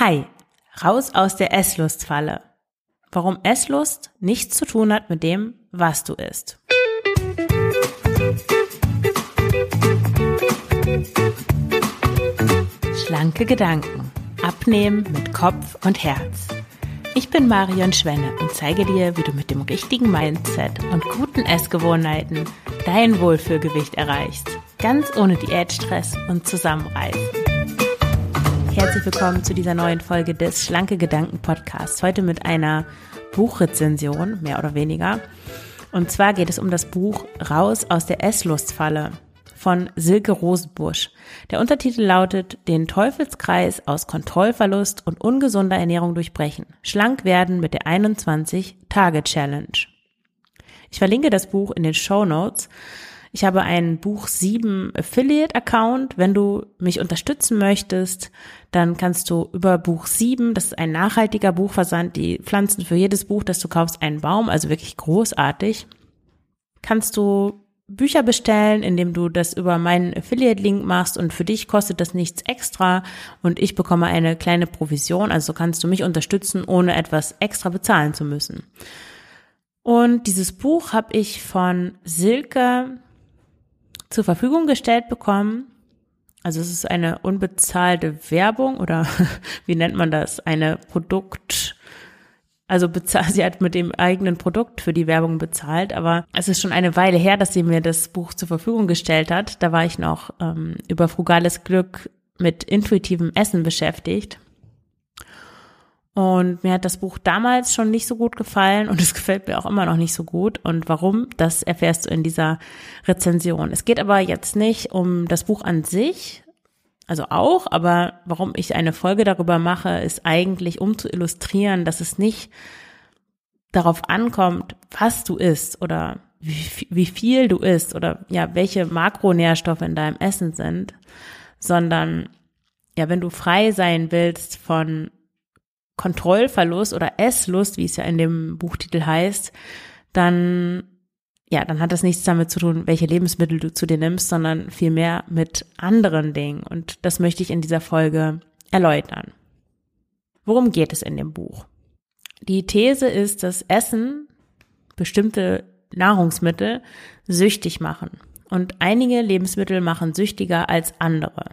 Hi, raus aus der Esslustfalle. Warum Esslust nichts zu tun hat mit dem, was du isst. Schlanke Gedanken. Abnehmen mit Kopf und Herz. Ich bin Marion Schwenne und zeige dir, wie du mit dem richtigen Mindset und guten Essgewohnheiten dein Wohlfühlgewicht erreichst. Ganz ohne Diätstress und Zusammenreißen. Herzlich willkommen zu dieser neuen Folge des Schlanke Gedanken Podcasts. Heute mit einer Buchrezension, mehr oder weniger. Und zwar geht es um das Buch Raus aus der Esslustfalle von Silke Rosenbusch. Der Untertitel lautet Den Teufelskreis aus Kontrollverlust und ungesunder Ernährung durchbrechen. Schlank werden mit der 21-Tage-Challenge. Ich verlinke das Buch in den Show Notes. Ich habe einen Buch 7 Affiliate Account. Wenn du mich unterstützen möchtest, dann kannst du über Buch 7, das ist ein nachhaltiger Buchversand, die pflanzen für jedes Buch, das du kaufst, einen Baum, also wirklich großartig. Kannst du Bücher bestellen, indem du das über meinen Affiliate-Link machst und für dich kostet das nichts extra und ich bekomme eine kleine Provision, also kannst du mich unterstützen, ohne etwas extra bezahlen zu müssen. Und dieses Buch habe ich von Silke zur Verfügung gestellt bekommen. Also es ist eine unbezahlte Werbung oder wie nennt man das? Eine Produkt, also bezahlt, sie hat mit dem eigenen Produkt für die Werbung bezahlt, aber es ist schon eine Weile her, dass sie mir das Buch zur Verfügung gestellt hat. Da war ich noch ähm, über frugales Glück mit intuitivem Essen beschäftigt. Und mir hat das Buch damals schon nicht so gut gefallen und es gefällt mir auch immer noch nicht so gut. Und warum, das erfährst du in dieser Rezension. Es geht aber jetzt nicht um das Buch an sich, also auch, aber warum ich eine Folge darüber mache, ist eigentlich, um zu illustrieren, dass es nicht darauf ankommt, was du isst oder wie, viel du isst oder ja, welche Makronährstoffe in deinem Essen sind, sondern ja, wenn du frei sein willst von Kontrollverlust oder Esslust, wie es ja in dem Buchtitel heißt, dann ja, dann hat das nichts damit zu tun, welche Lebensmittel du zu dir nimmst, sondern vielmehr mit anderen Dingen. Und das möchte ich in dieser Folge erläutern. Worum geht es in dem Buch? Die These ist, dass Essen bestimmte Nahrungsmittel süchtig machen. Und einige Lebensmittel machen süchtiger als andere.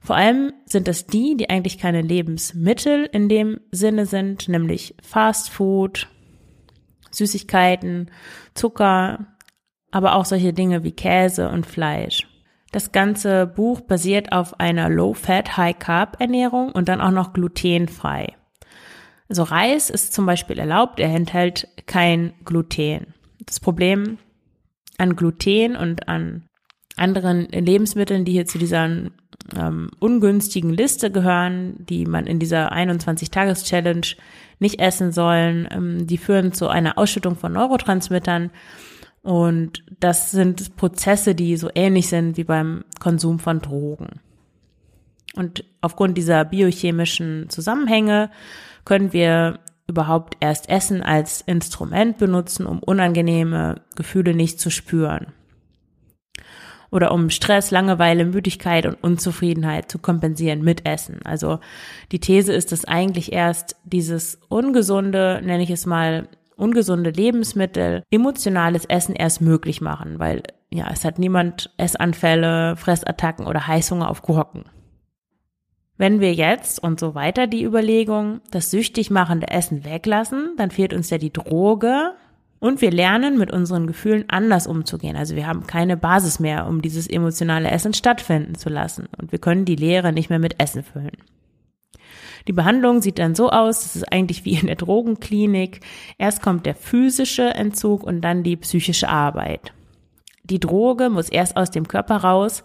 Vor allem sind es die, die eigentlich keine Lebensmittel in dem Sinne sind, nämlich Fast Food, Süßigkeiten, Zucker, aber auch solche Dinge wie Käse und Fleisch. Das ganze Buch basiert auf einer Low-Fat, High-Carb-Ernährung und dann auch noch glutenfrei. Also Reis ist zum Beispiel erlaubt, er enthält kein Gluten. Das Problem an Gluten und an anderen Lebensmitteln, die hier zu dieser ähm, ungünstigen Liste gehören, die man in dieser 21-Tages-Challenge nicht essen sollen. Ähm, die führen zu einer Ausschüttung von Neurotransmittern. Und das sind Prozesse, die so ähnlich sind wie beim Konsum von Drogen. Und aufgrund dieser biochemischen Zusammenhänge können wir überhaupt erst Essen als Instrument benutzen, um unangenehme Gefühle nicht zu spüren oder um Stress, Langeweile, Müdigkeit und Unzufriedenheit zu kompensieren mit Essen. Also die These ist, dass eigentlich erst dieses ungesunde, nenne ich es mal, ungesunde Lebensmittel emotionales Essen erst möglich machen, weil ja, es hat niemand Essanfälle, Fressattacken oder Heißhunger auf Gurken. Wenn wir jetzt und so weiter die Überlegung, das süchtig machende Essen weglassen, dann fehlt uns ja die Droge, und wir lernen mit unseren Gefühlen anders umzugehen. Also wir haben keine Basis mehr, um dieses emotionale Essen stattfinden zu lassen. Und wir können die Leere nicht mehr mit Essen füllen. Die Behandlung sieht dann so aus, das ist eigentlich wie in der Drogenklinik. Erst kommt der physische Entzug und dann die psychische Arbeit. Die Droge muss erst aus dem Körper raus,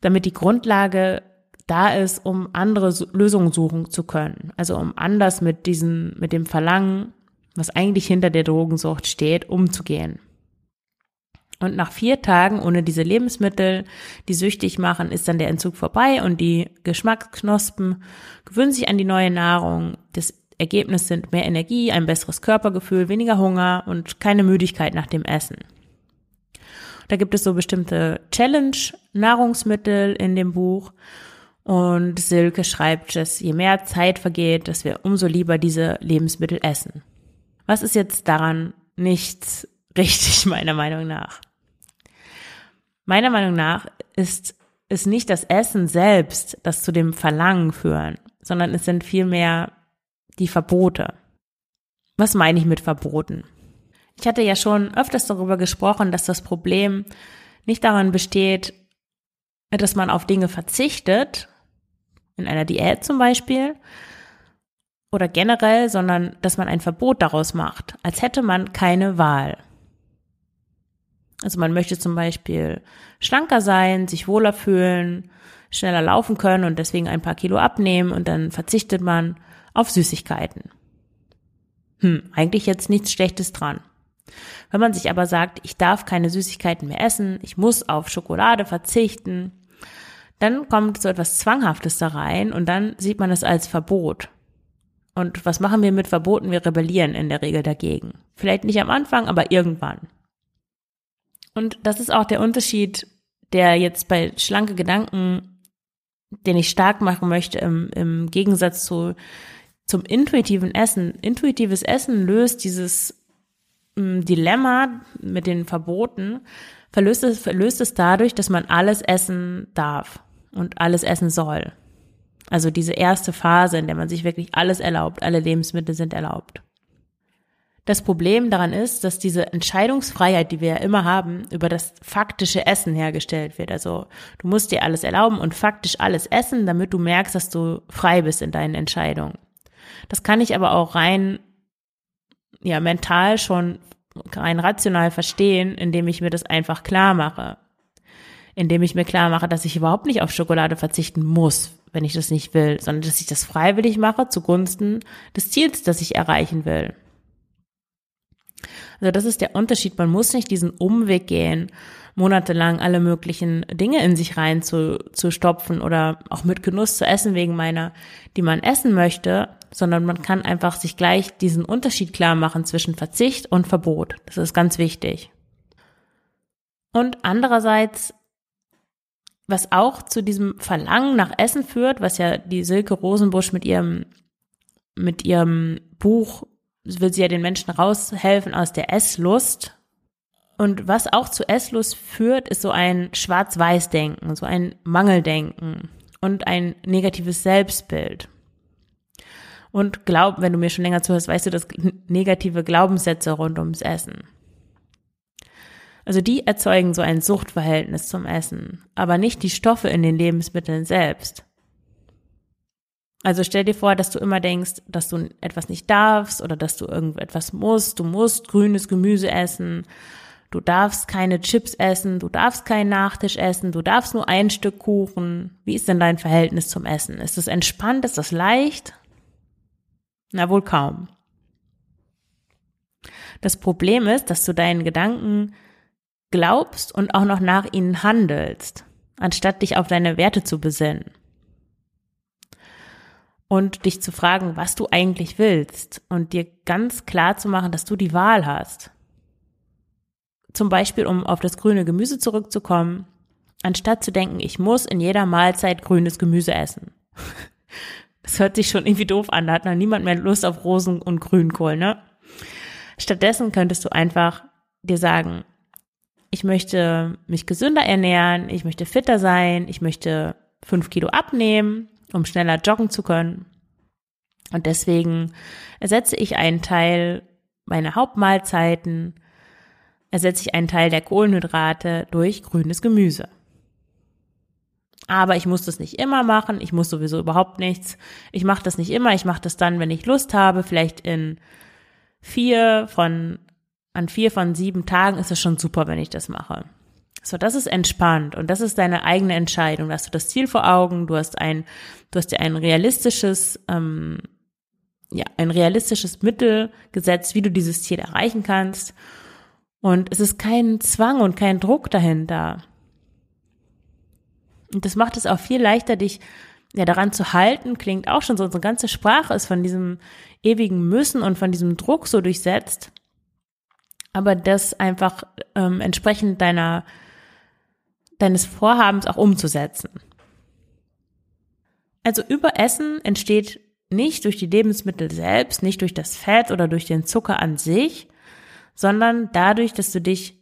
damit die Grundlage da ist, um andere Lösungen suchen zu können. Also um anders mit diesem, mit dem Verlangen was eigentlich hinter der Drogensucht steht, umzugehen. Und nach vier Tagen ohne diese Lebensmittel, die süchtig machen, ist dann der Entzug vorbei und die Geschmacksknospen gewöhnen sich an die neue Nahrung. Das Ergebnis sind mehr Energie, ein besseres Körpergefühl, weniger Hunger und keine Müdigkeit nach dem Essen. Da gibt es so bestimmte Challenge-Nahrungsmittel in dem Buch Und Silke schreibt, dass je mehr Zeit vergeht, dass wir umso lieber diese Lebensmittel essen. Was ist jetzt daran nichts richtig, meiner Meinung nach? Meiner Meinung nach ist es nicht das Essen selbst, das zu dem Verlangen führen, sondern es sind vielmehr die Verbote. Was meine ich mit Verboten? Ich hatte ja schon öfters darüber gesprochen, dass das Problem nicht daran besteht, dass man auf Dinge verzichtet, in einer Diät zum Beispiel, oder generell, sondern dass man ein Verbot daraus macht, als hätte man keine Wahl. Also man möchte zum Beispiel schlanker sein, sich wohler fühlen, schneller laufen können und deswegen ein paar Kilo abnehmen und dann verzichtet man auf Süßigkeiten. Hm, eigentlich jetzt nichts Schlechtes dran. Wenn man sich aber sagt, ich darf keine Süßigkeiten mehr essen, ich muss auf Schokolade verzichten, dann kommt so etwas Zwanghaftes da rein und dann sieht man es als Verbot. Und was machen wir mit Verboten? Wir rebellieren in der Regel dagegen. Vielleicht nicht am Anfang, aber irgendwann. Und das ist auch der Unterschied, der jetzt bei schlanke Gedanken, den ich stark machen möchte, im, im Gegensatz zu, zum intuitiven Essen. Intuitives Essen löst dieses ähm, Dilemma mit den Verboten, verlöst es, verlöst es dadurch, dass man alles essen darf und alles essen soll. Also diese erste Phase, in der man sich wirklich alles erlaubt, alle Lebensmittel sind erlaubt. Das Problem daran ist, dass diese Entscheidungsfreiheit, die wir ja immer haben, über das faktische Essen hergestellt wird. Also du musst dir alles erlauben und faktisch alles essen, damit du merkst, dass du frei bist in deinen Entscheidungen. Das kann ich aber auch rein, ja, mental schon rein rational verstehen, indem ich mir das einfach klar mache indem ich mir klar mache, dass ich überhaupt nicht auf Schokolade verzichten muss, wenn ich das nicht will, sondern dass ich das freiwillig mache zugunsten des Ziels, das ich erreichen will. Also das ist der Unterschied. Man muss nicht diesen Umweg gehen, monatelang alle möglichen Dinge in sich rein zu, zu stopfen oder auch mit Genuss zu essen wegen meiner, die man essen möchte, sondern man kann einfach sich gleich diesen Unterschied klar machen zwischen Verzicht und Verbot. Das ist ganz wichtig. Und andererseits was auch zu diesem Verlangen nach Essen führt, was ja die Silke Rosenbusch mit ihrem, mit ihrem Buch will sie ja den Menschen raushelfen aus der Esslust. Und was auch zu Esslust führt, ist so ein Schwarz-Weiß-Denken, so ein Mangeldenken und ein negatives Selbstbild. Und glaub, wenn du mir schon länger zuhörst, weißt du, dass negative Glaubenssätze rund ums Essen. Also die erzeugen so ein Suchtverhältnis zum Essen, aber nicht die Stoffe in den Lebensmitteln selbst. Also stell dir vor, dass du immer denkst, dass du etwas nicht darfst oder dass du irgendetwas musst. Du musst grünes Gemüse essen. Du darfst keine Chips essen. Du darfst keinen Nachtisch essen. Du darfst nur ein Stück Kuchen. Wie ist denn dein Verhältnis zum Essen? Ist es entspannt? Ist das leicht? Na wohl kaum. Das Problem ist, dass du deinen Gedanken glaubst und auch noch nach ihnen handelst, anstatt dich auf deine Werte zu besinnen. Und dich zu fragen, was du eigentlich willst und dir ganz klar zu machen, dass du die Wahl hast. Zum Beispiel, um auf das grüne Gemüse zurückzukommen, anstatt zu denken, ich muss in jeder Mahlzeit grünes Gemüse essen. Das hört sich schon irgendwie doof an, da hat noch niemand mehr Lust auf Rosen- und Grünkohl, ne? Stattdessen könntest du einfach dir sagen, ich möchte mich gesünder ernähren, ich möchte fitter sein, ich möchte fünf Kilo abnehmen, um schneller joggen zu können. Und deswegen ersetze ich einen Teil meiner Hauptmahlzeiten, ersetze ich einen Teil der Kohlenhydrate durch grünes Gemüse. Aber ich muss das nicht immer machen, ich muss sowieso überhaupt nichts. Ich mache das nicht immer, ich mache das dann, wenn ich Lust habe, vielleicht in vier von an vier von sieben Tagen ist es schon super, wenn ich das mache. So, das ist entspannt und das ist deine eigene Entscheidung. Da hast du das Ziel vor Augen, du hast ein, du hast dir ein realistisches, ähm, ja, ein realistisches Mittel gesetzt, wie du dieses Ziel erreichen kannst. Und es ist kein Zwang und kein Druck dahinter. Und das macht es auch viel leichter, dich ja daran zu halten, klingt auch schon so, unsere ganze Sprache ist von diesem ewigen Müssen und von diesem Druck so durchsetzt aber das einfach ähm, entsprechend deiner deines Vorhabens auch umzusetzen. Also Überessen entsteht nicht durch die Lebensmittel selbst, nicht durch das Fett oder durch den Zucker an sich, sondern dadurch, dass du dich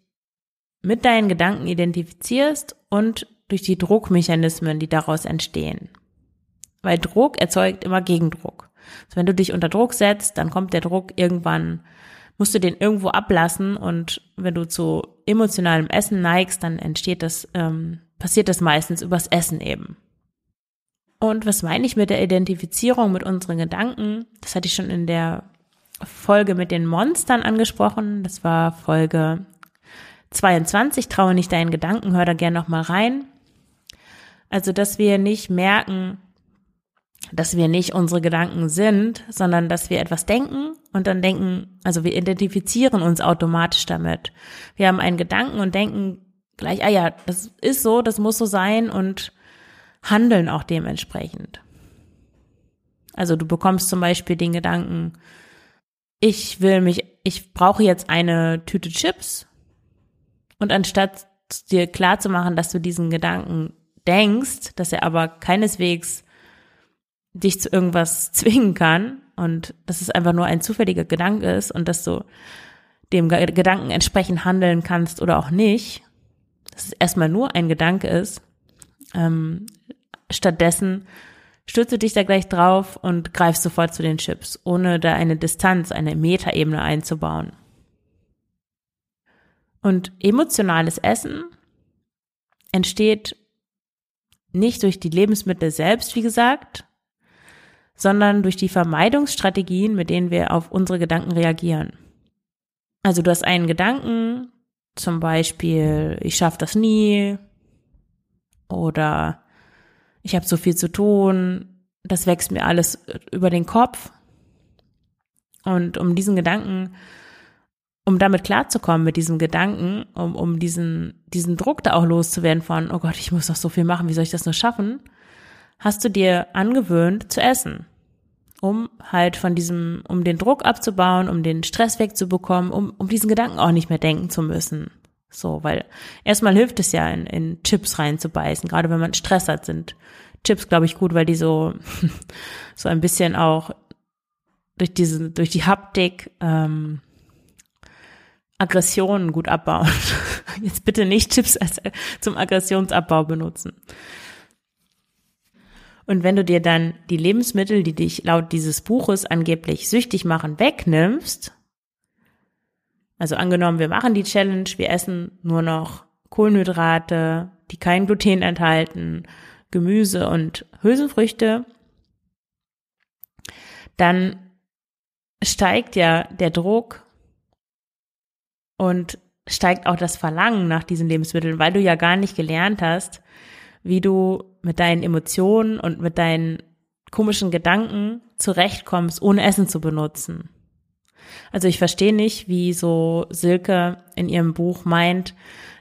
mit deinen Gedanken identifizierst und durch die Druckmechanismen, die daraus entstehen. Weil Druck erzeugt immer Gegendruck. Also wenn du dich unter Druck setzt, dann kommt der Druck irgendwann, musst du den irgendwo ablassen und wenn du zu emotionalem Essen neigst, dann entsteht das, ähm, passiert das meistens übers Essen eben. Und was meine ich mit der Identifizierung mit unseren Gedanken? Das hatte ich schon in der Folge mit den Monstern angesprochen. Das war Folge 22. Traue nicht deinen Gedanken, hör da gerne nochmal rein. Also, dass wir nicht merken, dass wir nicht unsere Gedanken sind, sondern dass wir etwas denken und dann denken, also wir identifizieren uns automatisch damit. Wir haben einen Gedanken und denken gleich, ah ja, das ist so, das muss so sein und handeln auch dementsprechend. Also du bekommst zum Beispiel den Gedanken, ich will mich, ich brauche jetzt eine Tüte Chips und anstatt dir klar zu machen, dass du diesen Gedanken denkst, dass er aber keineswegs dich zu irgendwas zwingen kann und dass es einfach nur ein zufälliger Gedanke ist und dass du dem Gedanken entsprechend handeln kannst oder auch nicht, dass es erstmal nur ein Gedanke ist, ähm, stattdessen stürzt du dich da gleich drauf und greifst sofort zu den Chips, ohne da eine Distanz, eine Metaebene einzubauen. Und emotionales Essen entsteht nicht durch die Lebensmittel selbst, wie gesagt, sondern durch die Vermeidungsstrategien, mit denen wir auf unsere Gedanken reagieren. Also du hast einen Gedanken, zum Beispiel, ich schaffe das nie oder ich habe so viel zu tun, das wächst mir alles über den Kopf. Und um diesen Gedanken, um damit klarzukommen mit diesem Gedanken, um, um diesen, diesen Druck da auch loszuwerden von, oh Gott, ich muss noch so viel machen, wie soll ich das nur schaffen, hast du dir angewöhnt zu essen. Um halt von diesem, um den Druck abzubauen, um den Stress wegzubekommen, um, um diesen Gedanken auch nicht mehr denken zu müssen. So, weil erstmal hilft es ja, in, in Chips reinzubeißen, gerade wenn man Stress hat, sind Chips, glaube ich, gut, weil die so, so ein bisschen auch durch diese, durch die Haptik ähm, Aggressionen gut abbauen. Jetzt bitte nicht Chips als, zum Aggressionsabbau benutzen. Und wenn du dir dann die Lebensmittel, die dich laut dieses Buches angeblich süchtig machen, wegnimmst, also angenommen, wir machen die Challenge, wir essen nur noch Kohlenhydrate, die kein Gluten enthalten, Gemüse und Hülsenfrüchte, dann steigt ja der Druck und steigt auch das Verlangen nach diesen Lebensmitteln, weil du ja gar nicht gelernt hast, wie du mit deinen Emotionen und mit deinen komischen Gedanken zurechtkommst, ohne Essen zu benutzen. Also ich verstehe nicht, wie so Silke in ihrem Buch meint,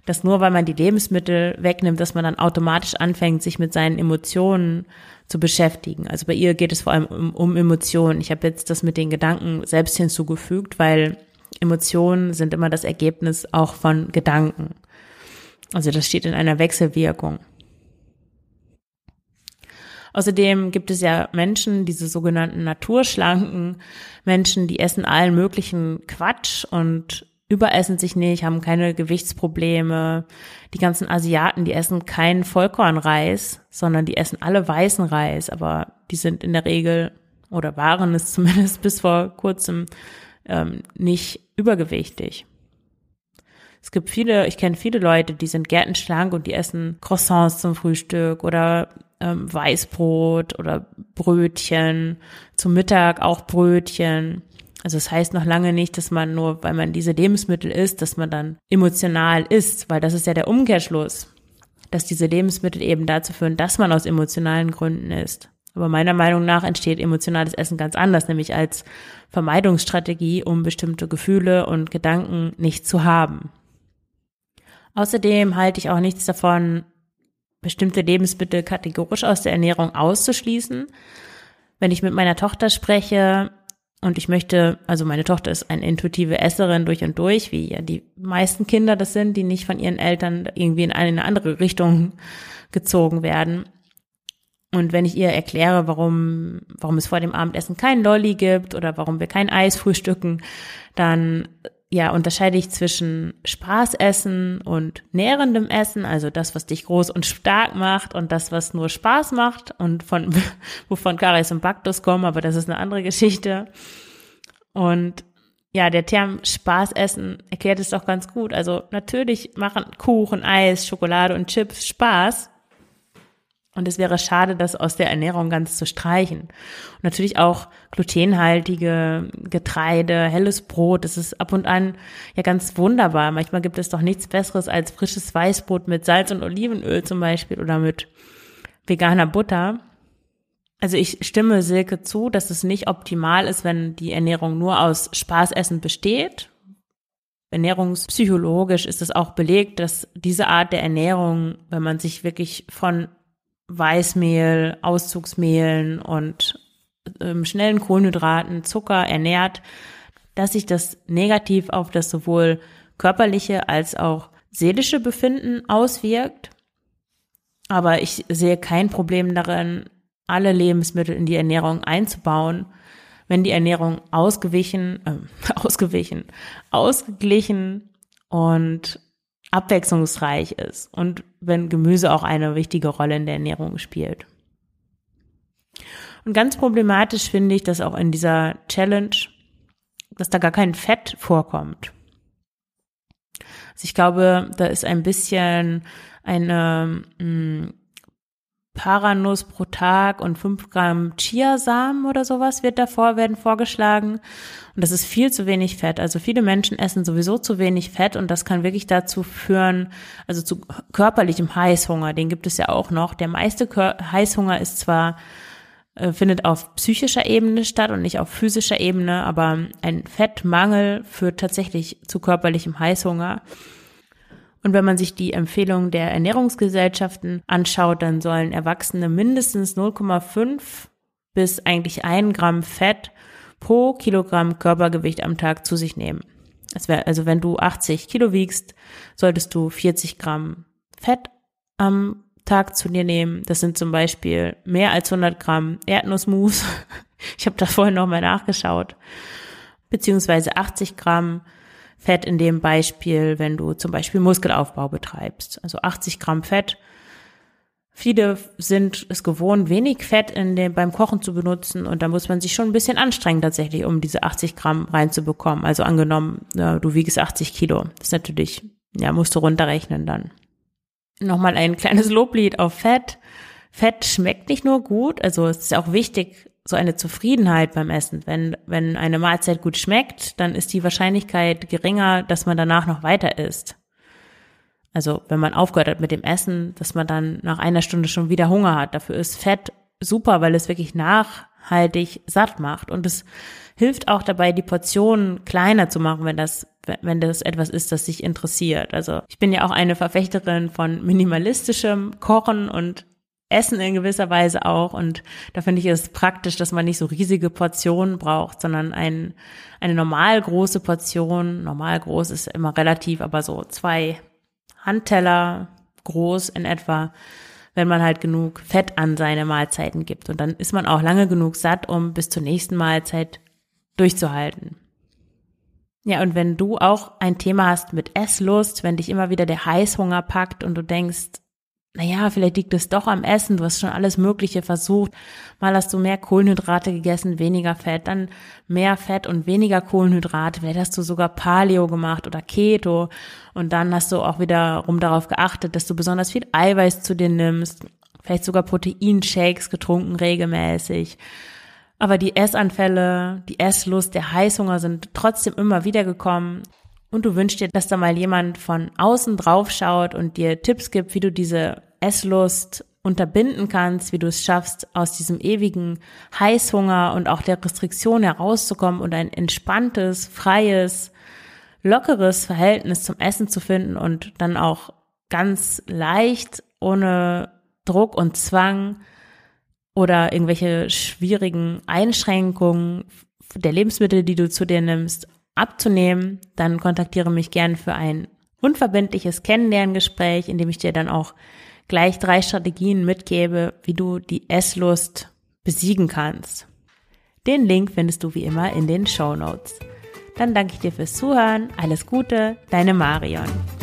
dass nur weil man die Lebensmittel wegnimmt, dass man dann automatisch anfängt, sich mit seinen Emotionen zu beschäftigen. Also bei ihr geht es vor allem um, um Emotionen. Ich habe jetzt das mit den Gedanken selbst hinzugefügt, weil Emotionen sind immer das Ergebnis auch von Gedanken. Also das steht in einer Wechselwirkung. Außerdem gibt es ja Menschen, diese sogenannten naturschlanken Menschen, die essen allen möglichen Quatsch und überessen sich nicht, haben keine Gewichtsprobleme. Die ganzen Asiaten, die essen keinen Vollkornreis, sondern die essen alle weißen Reis, aber die sind in der Regel oder waren es zumindest bis vor kurzem ähm, nicht übergewichtig. Es gibt viele, ich kenne viele Leute, die sind gärtenschlank und die essen Croissants zum Frühstück oder ähm, Weißbrot oder Brötchen, zum Mittag auch Brötchen. Also das heißt noch lange nicht, dass man nur, weil man diese Lebensmittel isst, dass man dann emotional isst, weil das ist ja der Umkehrschluss, dass diese Lebensmittel eben dazu führen, dass man aus emotionalen Gründen isst. Aber meiner Meinung nach entsteht emotionales Essen ganz anders, nämlich als Vermeidungsstrategie, um bestimmte Gefühle und Gedanken nicht zu haben. Außerdem halte ich auch nichts davon, bestimmte Lebensmittel kategorisch aus der Ernährung auszuschließen. Wenn ich mit meiner Tochter spreche und ich möchte, also meine Tochter ist eine intuitive Esserin durch und durch, wie ja die meisten Kinder das sind, die nicht von ihren Eltern irgendwie in eine andere Richtung gezogen werden. Und wenn ich ihr erkläre, warum, warum es vor dem Abendessen kein Lolli gibt oder warum wir kein Eis frühstücken, dann ja, unterscheide ich zwischen Spaßessen und nährendem Essen, also das, was dich groß und stark macht und das, was nur Spaß macht und von, wovon Karies und Baktus kommen, aber das ist eine andere Geschichte. Und ja, der Term Spaßessen erklärt es doch ganz gut. Also natürlich machen Kuchen, Eis, Schokolade und Chips Spaß, und es wäre schade, das aus der Ernährung ganz zu streichen. Und natürlich auch glutenhaltige Getreide, helles Brot, das ist ab und an ja ganz wunderbar. Manchmal gibt es doch nichts Besseres als frisches Weißbrot mit Salz und Olivenöl zum Beispiel oder mit veganer Butter. Also ich stimme Silke zu, dass es nicht optimal ist, wenn die Ernährung nur aus Spaßessen besteht. Ernährungspsychologisch ist es auch belegt, dass diese Art der Ernährung, wenn man sich wirklich von Weißmehl, Auszugsmehlen und ähm, schnellen Kohlenhydraten, Zucker ernährt, dass sich das negativ auf das sowohl körperliche als auch seelische Befinden auswirkt. Aber ich sehe kein Problem darin, alle Lebensmittel in die Ernährung einzubauen, wenn die Ernährung ausgewichen, äh, ausgewichen, ausgeglichen und abwechslungsreich ist und wenn Gemüse auch eine wichtige Rolle in der Ernährung spielt. Und ganz problematisch finde ich, dass auch in dieser Challenge, dass da gar kein Fett vorkommt. Also ich glaube, da ist ein bisschen eine mh, hm, Paranuss pro Tag und fünf Gramm Chiasamen oder sowas wird davor, werden vorgeschlagen. Und das ist viel zu wenig Fett. Also viele Menschen essen sowieso zu wenig Fett und das kann wirklich dazu führen, also zu körperlichem Heißhunger. Den gibt es ja auch noch. Der meiste Heißhunger ist zwar äh, findet auf psychischer Ebene statt und nicht auf physischer Ebene, aber ein Fettmangel führt tatsächlich zu körperlichem Heißhunger. Und wenn man sich die Empfehlungen der Ernährungsgesellschaften anschaut, dann sollen Erwachsene mindestens 0,5 bis eigentlich ein Gramm Fett pro Kilogramm Körpergewicht am Tag zu sich nehmen. Wär, also wenn du 80 Kilo wiegst, solltest du 40 Gramm Fett am Tag zu dir nehmen. Das sind zum Beispiel mehr als 100 Gramm Erdnussmus. Ich habe da vorhin nochmal nachgeschaut. Beziehungsweise 80 Gramm Fett in dem Beispiel, wenn du zum Beispiel Muskelaufbau betreibst. Also 80 Gramm Fett. Viele sind es gewohnt, wenig Fett in dem, beim Kochen zu benutzen und da muss man sich schon ein bisschen anstrengen tatsächlich, um diese 80 Gramm reinzubekommen. Also angenommen, du wiegst 80 Kilo. Das ist natürlich, ja, musst du runterrechnen dann. Nochmal ein kleines Loblied auf Fett. Fett schmeckt nicht nur gut, also es ist auch wichtig, so eine Zufriedenheit beim Essen. Wenn, wenn eine Mahlzeit gut schmeckt, dann ist die Wahrscheinlichkeit geringer, dass man danach noch weiter isst. Also wenn man aufgehört hat mit dem Essen, dass man dann nach einer Stunde schon wieder Hunger hat. Dafür ist Fett super, weil es wirklich nachhaltig satt macht. Und es hilft auch dabei, die Portionen kleiner zu machen, wenn das, wenn das etwas ist, das sich interessiert. Also ich bin ja auch eine Verfechterin von minimalistischem Kochen und Essen in gewisser Weise auch. Und da finde ich es praktisch, dass man nicht so riesige Portionen braucht, sondern ein, eine normal große Portion, normal groß ist immer relativ, aber so zwei Handteller groß in etwa, wenn man halt genug Fett an seine Mahlzeiten gibt. Und dann ist man auch lange genug satt, um bis zur nächsten Mahlzeit durchzuhalten. Ja, und wenn du auch ein Thema hast mit Esslust, wenn dich immer wieder der Heißhunger packt und du denkst, naja, vielleicht liegt es doch am Essen, du hast schon alles Mögliche versucht. Mal hast du mehr Kohlenhydrate gegessen, weniger Fett, dann mehr Fett und weniger Kohlenhydrate. Vielleicht hast du sogar Paleo gemacht oder Keto und dann hast du auch wiederum darauf geachtet, dass du besonders viel Eiweiß zu dir nimmst, vielleicht sogar Proteinshakes getrunken regelmäßig. Aber die Essanfälle, die Esslust, der Heißhunger sind trotzdem immer wieder gekommen und du wünschst dir, dass da mal jemand von außen drauf schaut und dir Tipps gibt, wie du diese Esslust unterbinden kannst, wie du es schaffst, aus diesem ewigen Heißhunger und auch der Restriktion herauszukommen und ein entspanntes, freies, lockeres Verhältnis zum Essen zu finden und dann auch ganz leicht, ohne Druck und Zwang oder irgendwelche schwierigen Einschränkungen der Lebensmittel, die du zu dir nimmst, abzunehmen, dann kontaktiere mich gern für ein unverbindliches Kennenlerngespräch, in dem ich dir dann auch gleich drei Strategien mitgebe, wie du die Esslust besiegen kannst. Den Link findest du wie immer in den Show Notes. Dann danke ich dir fürs Zuhören. Alles Gute, deine Marion.